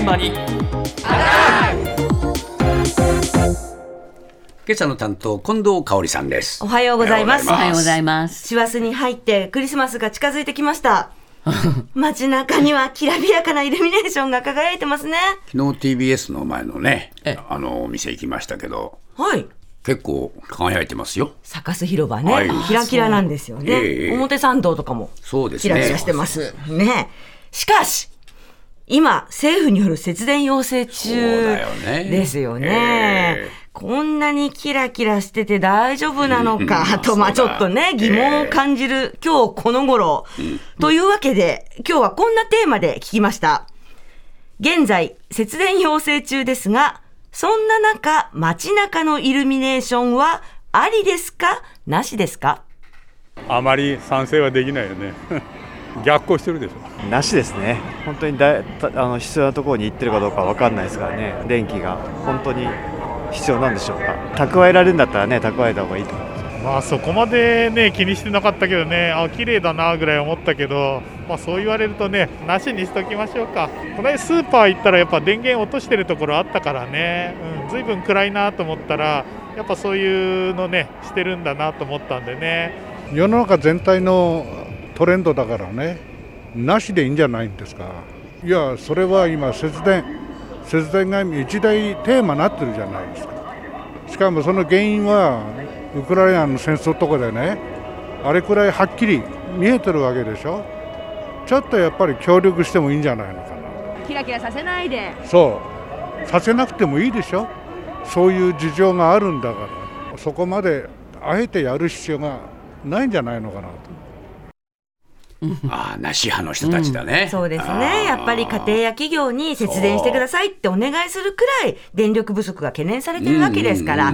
現場に今朝の担当近藤香織さんですおはようございます。おはようございます。師走に入ってクリスマスが近づいてきました。街中にはきらびやかなイルミネーションが輝いてますね。昨日 TBS の前のねえあのお店行きましたけどはい。結構輝いてますよサカス広場ね、はいキラキラなんですよね。ええ表参道とかもそうですねキラキラしてます。ね。しかし、今、政府による節電要請中ですよね。ええ。こんなにキラキラしてて大丈夫なのかと、まあちょっとね、疑問を感じる今日この頃。というわけで、今日はこんなテーマで聞きました。現在、節電要請中ですが、そんな中、街中のイルミネーションはありですか？なしですか？あまり賛成はできないよね逆行してるでしょ。なしですね、本当にだたあの必要なところに行ってるかどうかわかんないですからね、電気が。本当に必要なんでしょうか、蓄えられるんだったらね、蓄えた方がいいと思います。まあそこまでね気にしてなかったけどねあ綺麗だなぐらい思ったけどまあそう言われるとねなしにしときましょうか。この間スーパー行ったらやっぱ電源落としてるところあったからね、うん、ずいぶん暗いなと思ったらやっぱそういうのねしてるんだなと思ったんでね。世の中全体のトレンドだからね。なしでいいんじゃないんですか。いやそれは今節電。節電が一大テーマになってるじゃないですか。しかもその原因はウクライナの戦争とかでねあれくらいはっきり見えてるわけでしょ。ちょっとやっぱり協力してもいいんじゃないのかな。キラキラさせないで。そう。させなくてもいいでしょ。そういう事情があるんだから。そこまであえてやる必要がないんじゃないのかなと。ああなし派の人たちだね、そうですあね。ー。やっぱり家庭や企業に節電してくださいってお願いするくらい電力不足が懸念されてるわけですから、わ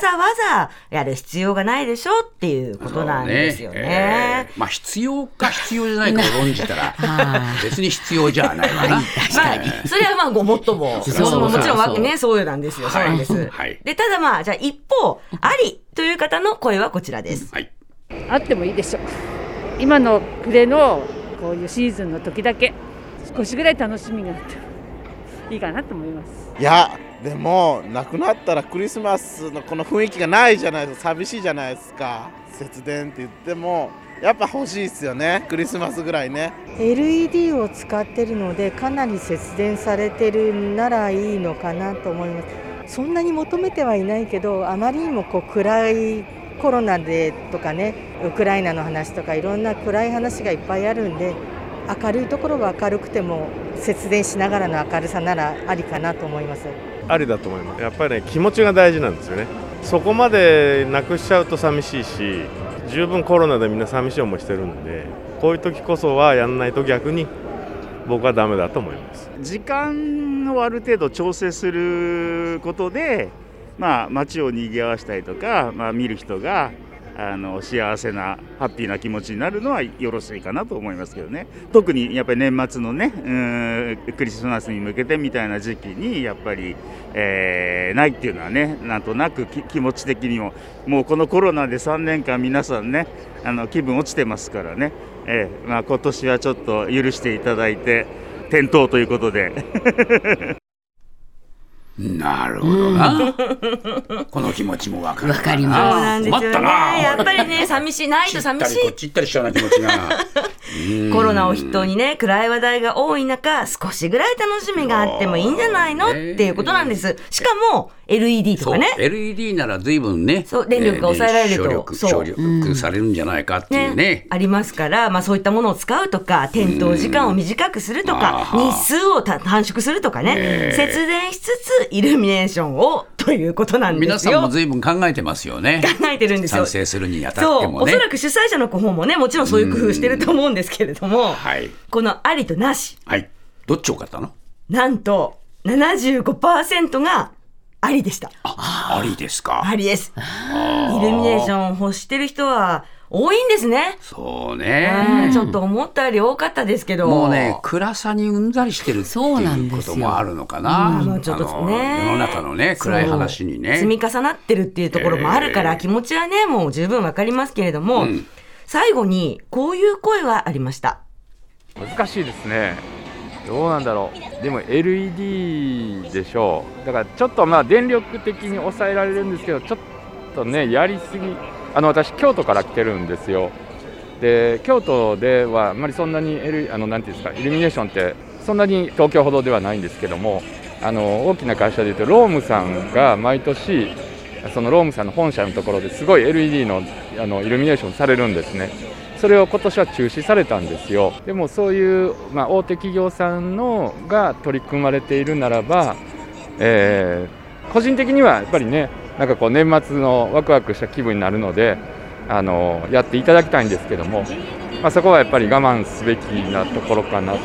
ざわざやる必要がないでしょっていうことなんですよそうね。えー。まあ必要か必要じゃないかを論じたら 別に必要じゃないわな。まあ、それはまあごもっとも。そうももちろんわそうね、そうなんですよ。そうなんです。はい。で、ただまあ、じゃあ一方、ありという方の声はこちらです。はい。あってもいいでしょう今の暮れのこういうシーズンの時だけ少しぐらい楽しみがあってもいいかなと思います。いやでもなくなったらクリスマスのこの雰囲気がないじゃないですか。寂しいじゃないですか節電って言ってもやっぱ欲しいですよね。クリスマスぐらいね。LED を使ってるのでかなり節電されてるならいいのかなと思います。そんなに求めてはいないけどあまりにもこう暗いコロナでとかねウクライナの話とかいろんな暗い話がいっぱいあるんで明るいところは明るくても節電しながらの明るさならありかなと思います。ありだと思います。やっぱりね気持ちが大事なんですよね。そこまでなくしちゃうと寂しいし十分コロナでみんな寂しい思いしてるんでこういう時こそはやんないと逆に僕はダメだと思います。時間をある程度調整することで、まあ、街を賑わしたりとか、まあ、見る人があの幸せなハッピーな気持ちになるのはよろしいかなと思いますけどね特にやっぱり年末のねうんクリスマスに向けてみたいな時期にやっぱり、えーないっていうのはねなんとなく気持ち的にももうこのコロナで3年間皆さんねあの気分落ちてますからね、えーまあ、今年はちょっと許していただいて点灯ということで。なるほどな、この気持ちもわかるわかりそうなんですよね。困ったな。やっぱりね、寂しい、ないと寂しい。こっち行ったりしちゃうな気持ちが。コロナを筆頭にね、暗い話題が多い中、少しぐらい楽しみがあってもいいんじゃないのっていうことなんです。しかも、LED とそう。かね。LED なら随分ねそう電力が抑えられると。省力されるんじゃないかっていうね。ありますから、まあそういったものを使うとか、点灯時間を短くするとか、うん日数をた短縮するとかね、ええ節電しつつイルミネーションをということなんですよ。皆さんも随分考えてますよね考えてるんですよ賛成するにあたってもねおそらく主催者の方もね、もちろんそういう工夫してると思うんですけれども、はいこのありとなし、はいどっち多かったの？なんと75%がありでした。ありですか。ありです。イルミネーション欲してる人は多いんですね。そううねん。ちょっと思ったより多かったですけど。もうね、暗さにうんざりしてるってそうなんいうこともあるのかな。ちょっとね世の中のね、暗い話にね。積み重なってるっていうところもあるから、ええ気持ちはね、もう十分わかりますけれども、うん最後にこういう声がありました。難しいですねどうなんだろうでも LED でしょうだからちょっとまあ電力的に抑えられるんですけどちょっとねやりすぎあの私京都から来てるんですよ。で京都ではあまりそんなに、L、あのなんていうんですかイルミネーションってそんなに東京ほどではないんですけどもあの大きな会社でいうとロームさんが毎年そのロームさんの本社のところですごい LED のあのイルミネーションされるんですね。それを今年は中止されたんですよ。でもそういう、まあ、大手企業さんのが取り組まれているならば、えー個人的にはやっぱりねなんかこう年末のワクワクした気分になるのであのやっていただきたいんですけども、まあ、そこはやっぱり我慢すべきなところかな。うん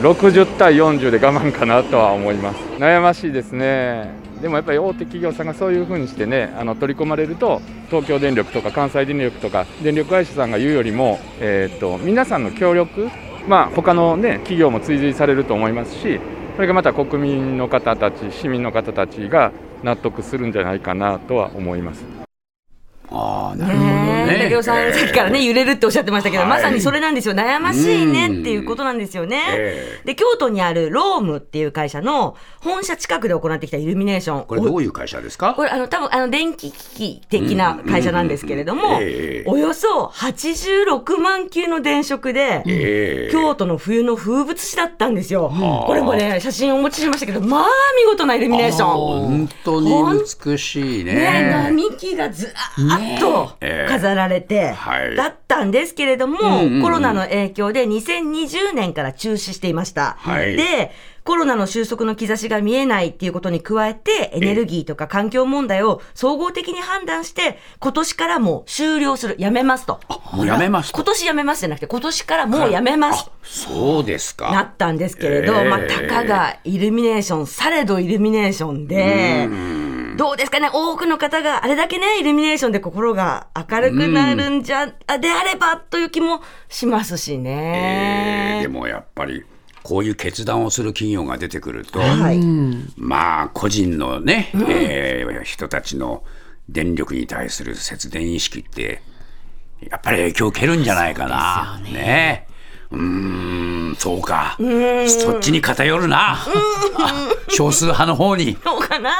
60対40で我慢かなとは思います。悩ましいですね。でもやっぱり大手企業さんがそういうふうにしてねあの取り込まれると東京電力とか関西電力とか電力会社さんが言うよりも、えー、と皆さんの協力まあ他のね企業も追随されると思いますしそれがまた国民の方たち市民の方たちが納得するんじゃないかなとは思います。ああ、なるほどね。武雄さん、さっきからね、揺れるっておっしゃってましたけど、はい。まさにそれなんですよ。悩ましいねっていうことなんですよね。えで、京都にあるロームっていう会社の本社近くで行ってきたイルミネーション。これどういう会社ですか？これ、あの、多分あの、電気機器的な会社なんですけれども、ええおよそ86万球の電飾で、ええ。京都の冬の風物詩だったんですよ。はあ。これもね、写真お持ちしましたけど、まあ、見事なイルミネーション。本当に美しいね。ね、並木がずらーっとえ。え飾られて、はいだったんですけれども、うんうんうんコロナの影響で2020年から中止していました。はいで、コロナの収束の兆しが見えないっていうことに加えて、エネルギーとか環境問題を総合的に判断して、今年からもう終了する、やめますと。もうやめますと今年やめますじゃなくて、今年からもうやめます。そうですか。なったんですけれど、ええまあ、たかがイルミネーション、されどイルミネーションで、どうですかね、多くの方があれだけね、イルミネーションで心が明るくなるんじゃ、あであればという気もしますしえね。ーでもやっぱりこういう決断をする企業が出てくると、はい。まあ個人のね、えー人たちの電力に対する節電意識ってやっぱり影響を受けるんじゃないかな。ね。うーんそうか。そっちに偏るな。少数派の方に。どうかな